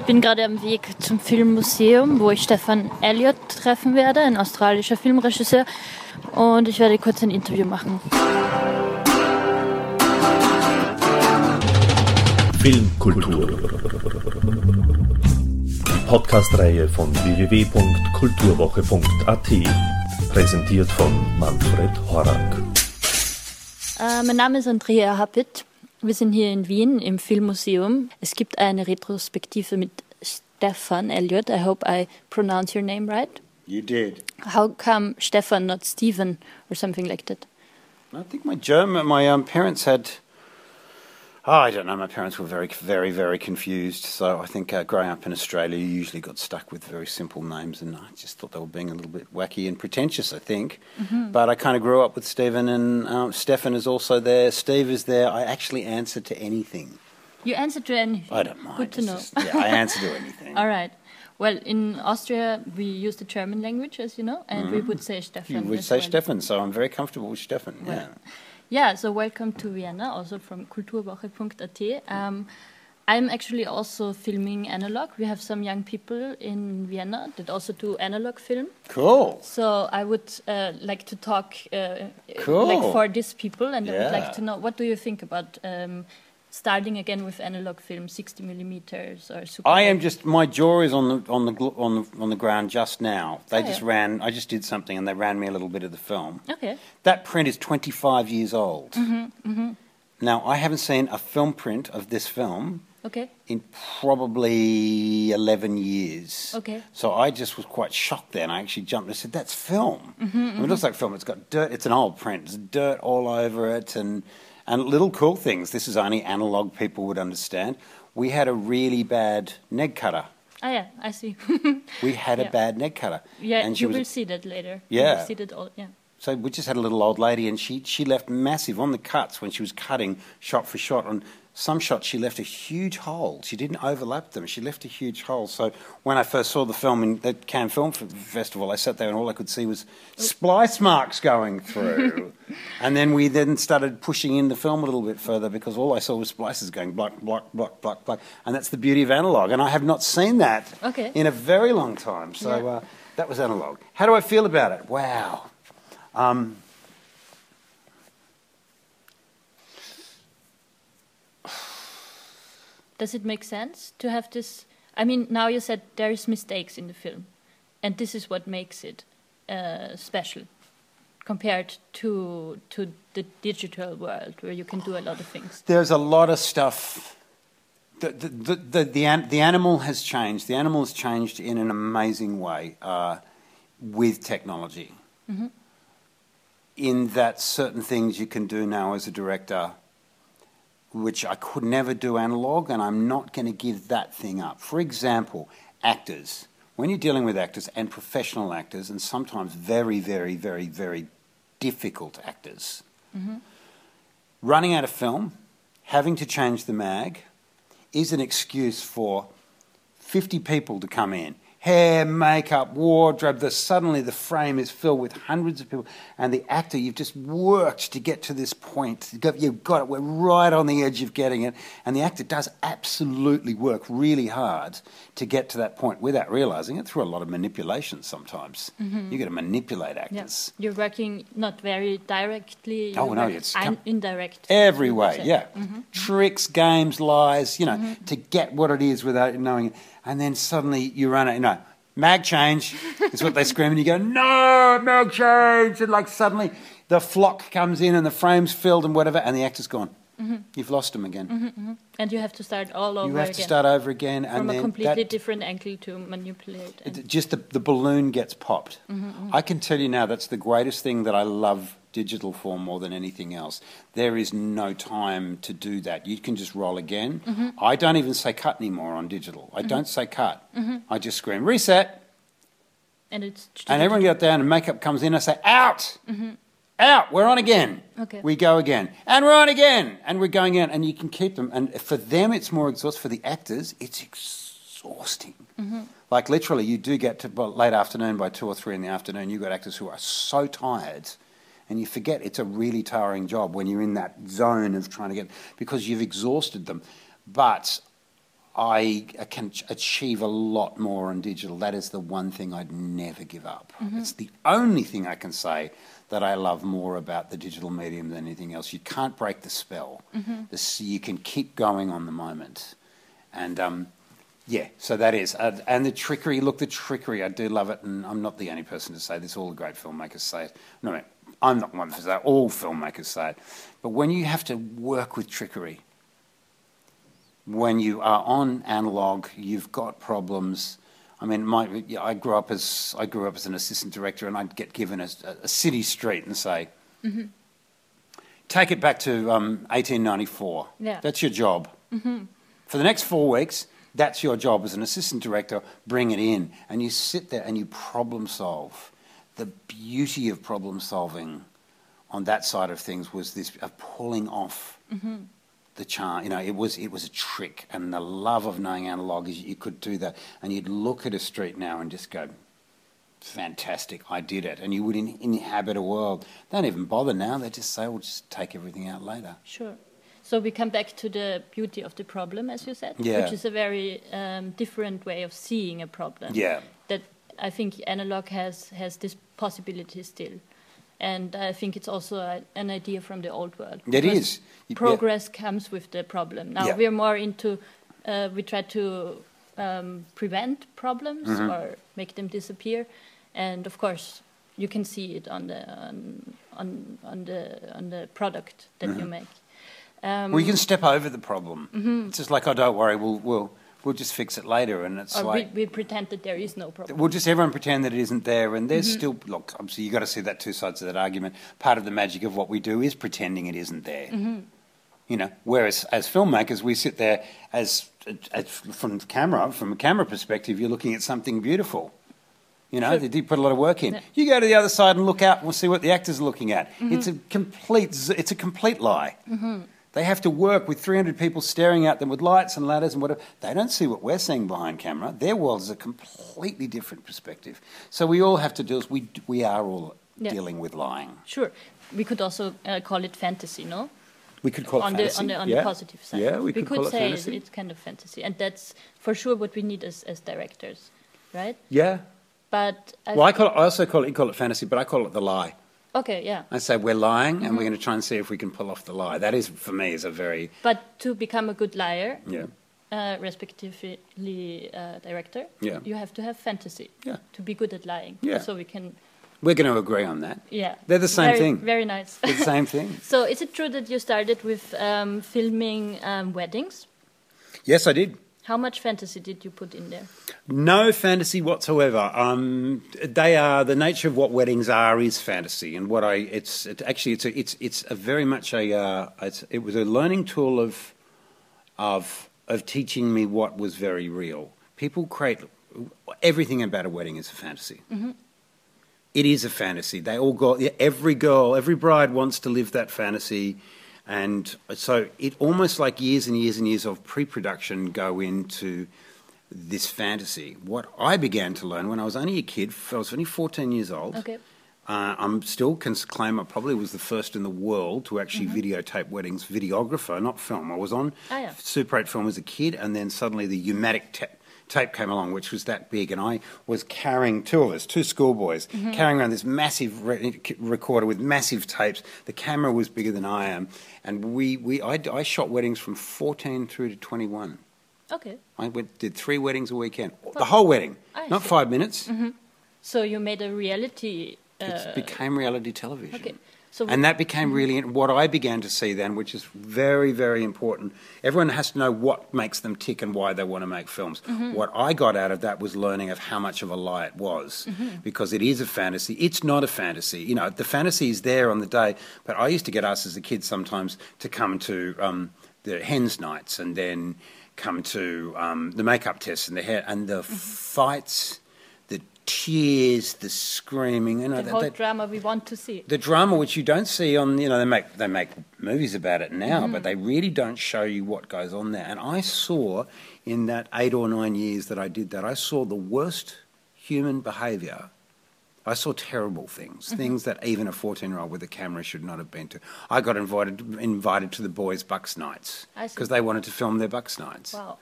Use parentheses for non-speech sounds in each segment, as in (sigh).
Ich bin gerade am Weg zum Filmmuseum, wo ich Stefan Elliott treffen werde, ein australischer Filmregisseur. Und ich werde kurz ein Interview machen. Filmkultur. Die Podcast-Reihe von www.kulturwoche.at. Präsentiert von Manfred Horak. Äh, mein Name ist Andrea Happit. Wir sind hier in Wien im Filmmuseum. Es gibt eine Retrospektive mit Stefan Elliott. I hope I pronounce your name right. You did. How come Stefan, not Stephen, or something like that? I think my German, my um, parents had. Oh, I don't know. My parents were very, very, very confused. So I think uh, growing up in Australia, you usually got stuck with very simple names, and I just thought they were being a little bit wacky and pretentious. I think, but I kind of grew up with Stephen, and um, Stefan is also there. Steve is there. I actually answer to anything. You answer to anything. I don't mind. Good to It's know. just- yeah, I (laughs) answer to anything. All right. Well, in Austria, we use the German language, as you know, and we would say Stefan. Mm-hmm. You would say well. Stefan, so I'm very comfortable with Stefan. Well, Yeah, so welcome to Vienna, also from kulturwoche.at. Um, I'm actually also filming analog. We have some young people in Vienna that also do analog film. Cool. So I would uh, like to talk uh, Cool. like for these people, and I would like to know what do you think about um, starting again with analog film, 60 millimeters or super. I am just my jaw is on the on the on the on the ground just now. They Oh, just yeah. ran. I just did something and they ran me a little bit of the film. Okay. That print is 25 years old. Mm-hmm, Now I haven't seen a film print of this film Okay. in probably 11 years. Okay. So I just was quite shocked then. I actually jumped and said, "That's film." Mm-hmm, I mean, it looks like film. It's got dirt. It's an old print. There's dirt all over it, and and little cool things. This is only analog people would understand. We had a really bad neg cutter. Ah, yeah, I see. (laughs) We had Yeah. a bad neg cutter. yeah, and she you was will see that later. Yeah. will see that all. Yeah. so we just had a little old lady, and she she left massive on the cuts when she was cutting shot for shot. On some shots, she left a huge hole. She didn't overlap them. She left a huge hole. So when I first saw the film in the Cannes Film Festival, I sat there and all I could see was splice marks going through. (laughs) and then we then started pushing in the film a little bit further because all I saw was splices going block, block, block, block, block. And that's the beauty of analog. And I have not seen that Okay. in a very long time. So Yeah. uh, that was analog. How do I feel about it? Wow. Um, Does it make sense to have this? I mean, now you said there is mistakes in the film, and this is what makes it uh, special compared to to the digital world where you can do a lot of things. there's a lot of stuff. The, the, the, the, the, the animal has changed. The animal has changed in an amazing way uh, with technology. In that certain things you can do now as a director, which I could never do analog, and I'm not going to give that thing up. For example, actors. When you're dealing with actors and professional actors, and sometimes very, very, very, very difficult actors, mm-hmm. running out of film, having to change the mag, is an excuse for 50 people to come in. Hair, makeup, wardrobe, the, suddenly the frame is filled with hundreds of people. And the actor, you've just worked to get to this point. You've got, you've got it, we're right on the edge of getting it. And the actor does absolutely work really hard to get to that point without realizing it through a lot of manipulation sometimes. You've got to manipulate actors. You're working not very directly. Oh, no, it's com- indirect. Every way, yeah. Mm-hmm. Tricks, games, lies, you know, to get what it is without knowing it. And then suddenly you run it, you know, mag change is what they scream, and you go, no, mag change. And like suddenly the flock comes in and the frame's filled and whatever, and the actor's gone. Mm-hmm. You've lost him again. Mm-hmm, mm-hmm. And you have to start all over You have again to start over again, from and a completely different angle to manipulate. and- it- just the, the balloon gets popped. I can tell you now that's the greatest thing that I love digital form more than anything else. There is no time to do that. You can just roll again. Mm-hmm. I don't even say cut anymore on digital. I don't mm-hmm. say cut. Mm-hmm. I just scream reset, and it's and everyone gets down and makeup comes in. I say out, out. We're on again. Okay. We go again, and we're on again, and we're going in, and you can keep them. And for them, it's more exhausting. For the actors, it's exhausting. Like literally, you do get to late afternoon by two or three in the afternoon. You've got actors who are so tired, and you forget it's a really tiring job when you're in that zone of trying to get because you've exhausted them. But I can achieve a lot more on digital. That is the one thing I'd never give up. It's the only thing I can say that I love more about the digital medium than anything else. You can't break the spell. This, you can keep going on the moment. And um, yeah, so that is. Uh, and the trickery, look, the trickery, I do love it. And I'm not the only person to say this, all the great filmmakers say it. No, I I'm not one for that, all filmmakers say it. But when you have to work with trickery, when you are on analog, you've got problems. I mean, my, I grew up as I grew up as an assistant director, and I'd get given a, a city street and say, "Take it back to um, 1894. Yeah. That's your job for the next four weeks." That's your job as an assistant director. Bring it in, and you sit there and you problem solve. The beauty of problem solving on that side of things was this of pulling off the charm. You know, it was it was a trick, and the love of knowing analog is you could do that, and you'd look at a street now and just go, "Fantastic, I did it," and you would in, inhabit a world. They don't even bother now; they just say, "We'll just take everything out later." Sure. So we come back to the beauty of the problem, as you said, Yeah. which is a very um, different way of seeing a problem. Yeah. I think analog has has this possibility still, and I think it's also a, an idea from the old world. It is. Yeah. Progress comes with the problem. Now Yeah. we're more into uh, we try to um, prevent problems Mm-hmm. or make them disappear, and of course you can see it on the on on, on the on the product that you make. Um, Well, you can step over the problem. It's just like, "Oh, don't worry, we'll we'll we'll just fix it later," and it's oh, or like. we, we pretend that there is no problem. We'll just everyone pretend that it isn't there, and there's mm-hmm. still look. Obviously, you've got to see that two sides of that argument. Part of the magic of what we do is pretending it isn't there. Mm-hmm. You know, whereas as filmmakers, we sit there as, as from the camera, from a camera perspective, you're looking at something beautiful. You know, they did put a lot of work in. You go to the other side and look out, and we'll see what the actors are looking at. Mm-hmm. It's a complete, z- it's a complete lie. They have to work with 300 people staring at them with lights and ladders and whatever. They don't see what we're seeing behind camera. Their world is a completely different perspective. So we all have to do is we, we are all Yeah. dealing with lying. Sure, we could also uh, call it fantasy, no? We could call on it the fantasy. on the on yeah. the positive side. Yeah, we, could, call it say fantasy. it's kind of fantasy, and that's for sure what we need as as directors, right? yeah. But I Well, I, call it, I also call it, you call it fantasy, but I call it the lie. Okay, yeah. I say we're lying and Mm-hmm. we're going to try and see if we can pull off the lie. That is, for me, is a very, But to become a good liar, yeah. uh, respectively uh, director, Yeah. you have to have fantasy Yeah. to be good at lying. Yeah. So we can, We're going to agree on that. yeah. They're the same very, thing. Very nice. The same thing. (laughs) so is it true that you started with um, filming um, weddings? Yes, I did. How much fantasy did you put in there? No fantasy whatsoever. Um, they are the nature of what weddings are is fantasy, and what I it's it, actually it's a, it's it's a very much a uh, it's, it was a learning tool of of of teaching me what was very real. People create everything about a wedding is a fantasy. It is a fantasy. They all go. Every girl, every bride wants to live that fantasy, and so it almost like years and years and years of pre-production go into this fantasy. What I began to learn when I was only a kid, I was only 14 years old. Okay. Uh, I'm still can claim I probably was the first in the world to actually videotape weddings, videographer, not film. I was on Ah, yeah. Super 8 film as a kid, and then suddenly the U-matic ta- tape came along, which was that big, and I was carrying two of us, two schoolboys, Mm-hmm. carrying around this massive re- recorder with massive tapes. The camera was bigger than I am, and we, we I, I shot weddings from 14 through to 21. Okay. I went, did three weddings a weekend, the whole wedding, I not see. five minutes. So you made a reality. Uh, It became reality television. okay. So And that became really what I began to see then, which is very, very important. Everyone has to know what makes them tick and why they want to make films. What I got out of that was learning of how much of a lie it was, because it is a fantasy. It's not a fantasy. You know, the fantasy is there on the day, but I used to get asked as a kid sometimes to come to um, the hens nights and then come to um, the makeup tests and the hair and the fights, the tears, the screaming. You know, the that- whole that- drama we want to see. the drama which you don't see on you know they make they make movies about it now Mm-hmm. but they really don't show you what goes on there and i saw in that 8 or 9 years that i did that i saw the worst human behavior i saw terrible things Mm-hmm. things that even a 14 year old with a camera should not have been to i got invited invited to the boys bucks nights because they wanted to film their bucks nights Wow.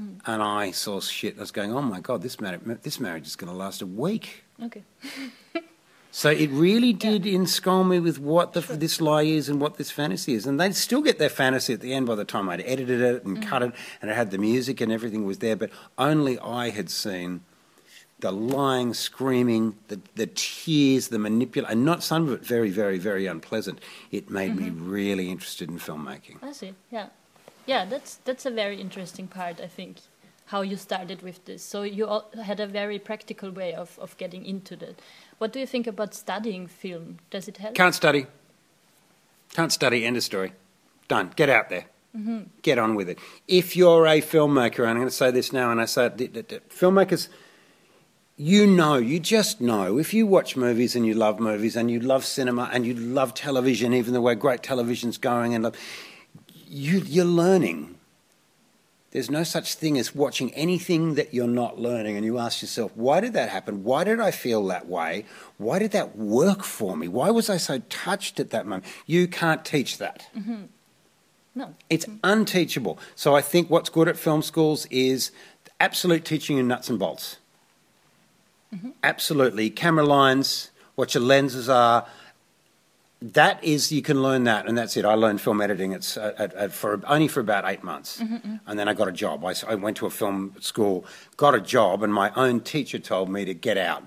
Mm. and I saw shit. I was going, oh my god, this marriage, this marriage is going to last a week. Okay. (laughs) So it really did enscold me with what the, this lie is and what this fantasy is. And they'd still get their fantasy at the end by the time I'd edited it and mm. cut it and it had the music and everything was there. But only I had seen the lying, screaming, the, the tears, the manipulation, and not some of it very, very, very unpleasant. It made me mm-hmm. really interested in filmmaking. I see. Yeah, yeah. That's that's a very interesting part. I think how you started with this. So you all had a very practical way of of getting into that. What do you think about studying film? Does it help? Can't study. Can't study. End of story. Done. Get out there. Mm-hmm. Get on with it. If you're a filmmaker, and I'm going to say this now, and I say it, filmmakers, you know, you just know. If you watch movies and you love movies and you love cinema and you love television, even the way great television's going, and love, you, you're learning. There's no such thing as watching anything that you're not learning, and you ask yourself, why did that happen? Why did I feel that way? Why did that work for me? Why was I so touched at that moment? You can't teach that. Mm-hmm. No. It's mm-hmm. unteachable. So I think what's good at film schools is absolute teaching in nuts and bolts. Mm-hmm. Absolutely. Camera lines, what your lenses are. That is, you can learn that, and that's it. I learned film editing it's, at, at, at, for only for about eight months, mm-hmm, mm-hmm. and then I got a job. I went to a film school, got a job, and my own teacher told me to get out.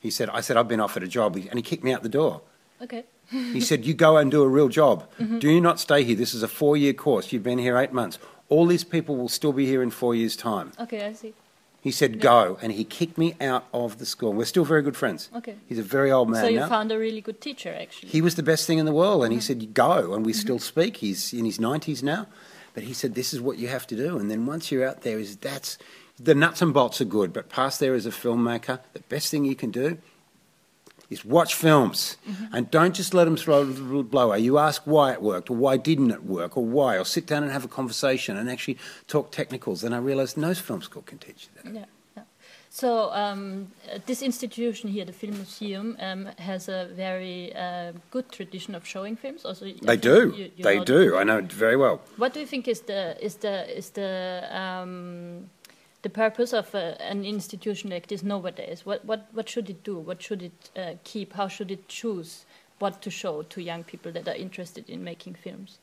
He said, "I said I've been offered a job," and he kicked me out the door. Okay. He said, You go and do a real job. Mm-hmm. Do you not stay here? This is a four year course. You've been here eight months. All these people will still be here in four years' time. Okay, I see. He said, Go. And he kicked me out of the school. We're still very good friends. Okay. He's a very old man so you now. found a really good teacher, actually. he was the best thing in the world. And he uh-huh. said, Go. And we mm-hmm. still speak. He's in his 90s now. But he said, This is what you have to do. And then once you're out there, is that's the nuts and bolts are good. But past there as a filmmaker, the best thing you can do is watch films and don't just let them throw the blower. You ask why it worked or why didn't it work or why, or sit down and have a conversation and actually talk technicals. And I realised no film school can teach you that. Yeah, yeah. So um, this institution here, the Film Museum, um, has a very uh, good tradition of showing films. Also, They do. you- you they do. I know it very well. What do you think is the is the is the um, the purpose of uh, an institution like this nowadays? What what what should it do? What should it uh, keep? How should it choose what to show to young people that are interested in making films?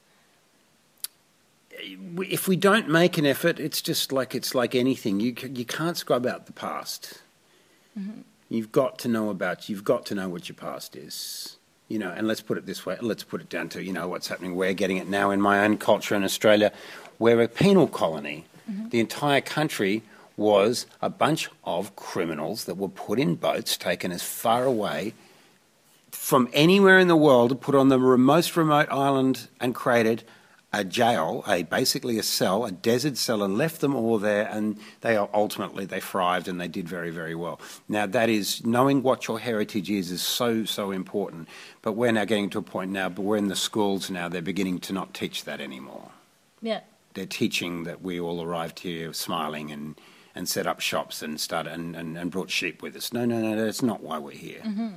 if we don't make an effort, it's just like it's like anything. You you can't scrub out the past. You've got to know about. You've got to know what your past is. You know, and let's put it this way. Let's put it down to you know what's happening. We're getting it now in my own culture in Australia. We're a penal colony. The entire country was a bunch of criminals that were put in boats, taken as far away from anywhere in the world, put on the most remote island and created a jail, a basically a cell, a desert cell, and left them all there. And they are ultimately they thrived and they did very very well. Now that is knowing what your heritage is is so so important. But we're now getting to a point now. But we're in the schools now. They're beginning to not teach that anymore. Yeah, They're teaching that we all arrived here smiling and. And set up shops and started and, and, and brought sheep with us. No, no, no, that's not why we're here mm-hmm.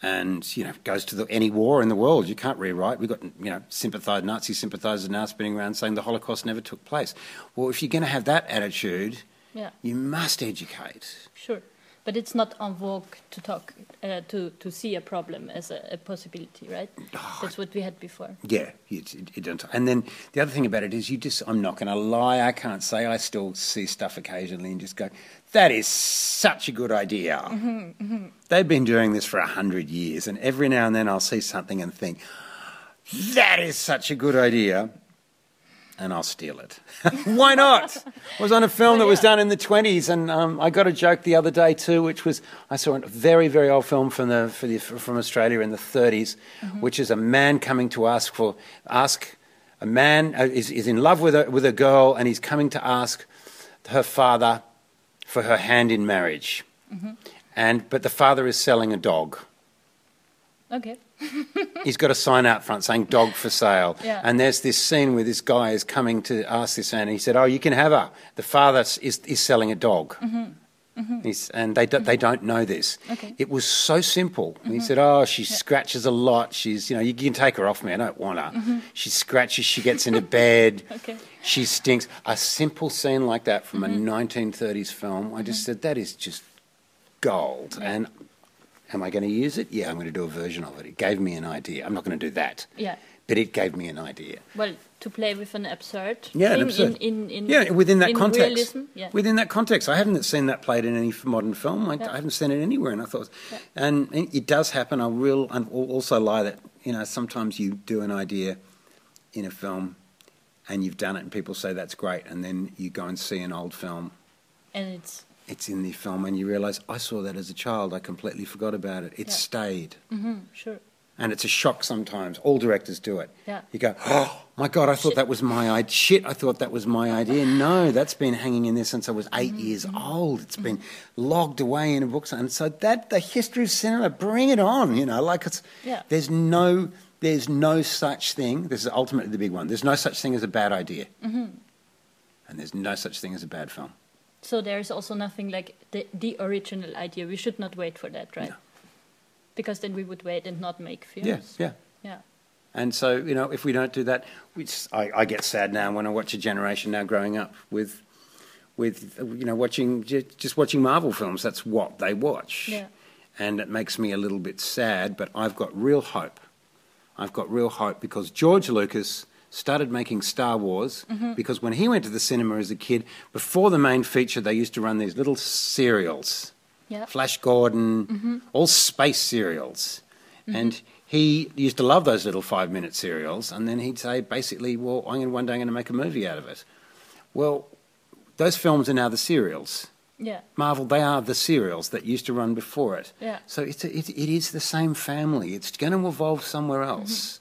and you know goes to the, any war in the world. You can't rewrite. We've got you know sympathise Nazi sympathisers now spinning around saying the Holocaust never took place. Well, if you're going to have that attitude, yeah, you must educate. sure. But it's not en vogue to talk uh, to to see a problem as a, a possibility, right? Ah. That's what we had before. Yeah, it, it, it don't. And then the other thing about it is, you just. I'm not going to lie. I can't say I still see stuff occasionally and just go, "That is such a good idea." Mm-hmm, mm-hmm. They've been doing this for a hundred years, and every now and then I'll see something and think, "That is such a good idea." And I'll steal it. (laughs) Why not? I was on a film that was done in the 20s, and um, I got a joke the other day too, which was I saw a very, very old film from the, for the from Australia in the 30s, which is a man coming to ask for ask a man uh, is, is in love with a with a girl, and he's coming to ask her father for her hand in marriage, and but the father is selling a dog. Okay. (laughs) He's got a sign out front saying "dog for sale," Yeah. and there's this scene where this guy is coming to ask this man, and he said, "Oh, you can have her." The father is is selling a dog, mm-hmm. Mm-hmm. He's, and they, do, they mm-hmm. don't know this. Okay. It was so simple. And he said, "Oh, she scratches a lot. She's, you know, you can take her off me. I don't want her. She scratches. She gets into bed. (laughs) Okay. She stinks." A simple scene like that from a 1930s film. I just said, "That is just gold." And am I going to use it? Yeah, I'm going to do a version of it. It gave me an idea. I'm not going to do that. Yeah. But it gave me an idea. Well, to play with an absurd Yeah, an absurd. in, in, in yeah, within that in context. realism. Yeah. Within that context, I haven't seen that played in any modern film. I, Yeah. I haven't seen it anywhere, and I thought, and it does happen. I will and al- also lie that you know sometimes you do an idea in a film, and you've done it, and people say that's great, and then you go and see an old film. and it's It's in the film, and you realise I saw that as a child. I completely forgot about it. It Yeah. stayed. hmm sure. And it's a shock sometimes. All directors do it. Yeah. You go, oh my God, I thought Shit. that was my idea. Shit, I thought that was my idea. No, that's been hanging in there since I was 8 Mm-hmm. years old. It's been logged away in a book. And so that, the history of cinema, bring it on, you know, like it's, Yeah. there's no, there's no such thing. This is ultimately the big one. There's no such thing as a bad idea. Mm-hmm. And there's no such thing as a bad film. So there's also nothing like the the original idea. We should not wait for that, right? No. Because then we would wait and not make films. Yeah, yeah. Yeah. And so, you know, if we don't do that, we just, I, I get sad now when I watch a generation now growing up with, with you know, watching just watching Marvel films. That's what they watch, Yeah. and it makes me a little bit sad. But I've got real hope. I've got real hope because George Lucas started making Star Wars mm-hmm. because when he went to the cinema as a kid, before the main feature, they used to run these little serials. Yeah. Flash Gordon, mm-hmm. all space serials. Mm-hmm. And he used to love those little five minute serials. And then he'd say, basically, well, I'm gonna, one day I'm going to make a movie out of it. Well, those films are now the serials. Yeah. Marvel, they are the serials that used to run before it. Yeah. So it's a, it, it is the same family. It's going to evolve somewhere else.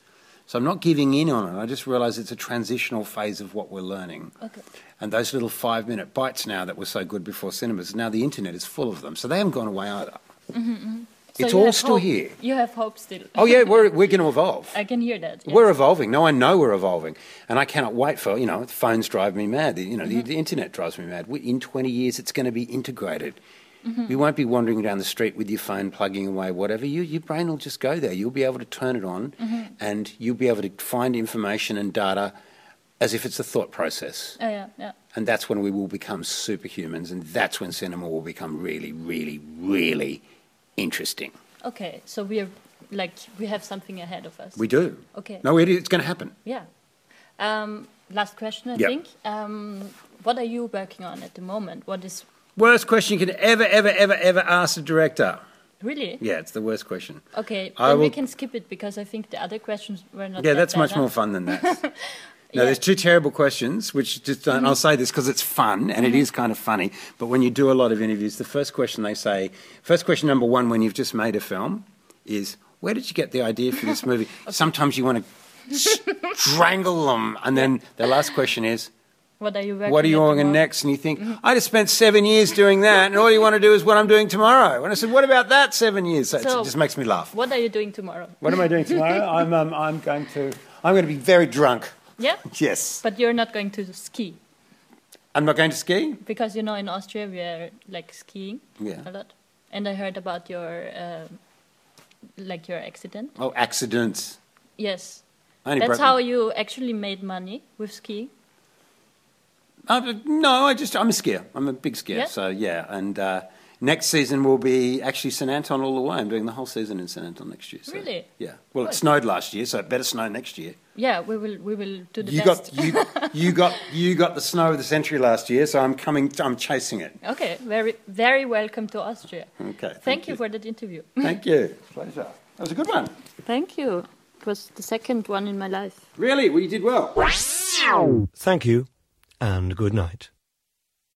So I'm not giving in on it. I just realise it's a transitional phase of what we're learning. Okay. And those little five minute bites now that were so good before cinemas, now the internet is full of them. So they haven't gone away either. Mm-hmm, mm-hmm. So It's all still hope- here. You have hope still. Oh, yeah, we're, we're going (laughs) to evolve. I can hear that. yes. We're evolving. No, I know we're evolving. And I cannot wait for, you know, phones drive me mad. The- You know, the, mm-hmm. the internet drives me mad. We, in 20 years, it's going to be integrated. You won't be wandering down the street with your phone plugging away, whatever. You, your brain will just go there. You'll be able to turn it on and you'll be able to find information and data as if it's a thought process. Oh, yeah, yeah. And that's when we will become superhumans. And that's when cinema will become really, really, really interesting. Okay, so we are like we have something ahead of us. We do. Okay. No, it, it's going to happen. Yeah. Um, last question, I Yep. think. Um, what are you working on at the moment? What is Worst question you can ever, ever, ever, ever ask a director. really? Yeah, it's the worst question. Okay, I then we can skip it because I think the other questions were not. Yeah, that that's bad, much huh? more fun than that. (laughs) No, Yeah. Mm-hmm. there's two terrible questions, which just don't, I'll say this because it's fun and it is kind of funny. But when you do a lot of interviews, the first question they say, first question number one when you've just made a film is, where did you get the idea for this (laughs) movie? Sometimes you want to (laughs) strangle them. And then the last question is, What are you working? what are you on moment? next? And you think, Mm-hmm. I just spent seven years doing that, and all you want to do is what I'm doing tomorrow. And I said, what about that seven years? So, So- it just makes me laugh. What are you doing tomorrow? What am I doing tomorrow? (laughs) I'm, um, I'm going to, I'm going to be very drunk. Yeah, (laughs) Yes. but you're not going to ski I'm not going to ski. because you know in Austria we are like skiing Yeah. a lot, and I heard about your um like your accident. Oh, accidents. Yes, that's broke how you actually made money with skiing. Uh, no, I just I'm a skier. I'm a big skier. Yeah? So yeah, and uh, next season will be actually St Anton all the way. I'm doing the whole season in St Anton next year. So, Really? Yeah. Well, it snowed last year, so it better snow next year. Yeah, we will we will do the You best. got you you got you got the snow of the century last year, so I'm coming. I'm chasing it. Okay, very very welcome to Austria. Okay. Thank, you for that interview. Thank you. Pleasure. That was a good one. Thank you. It was the second one in my life. Really? Well, you did well. Thank you, and good night.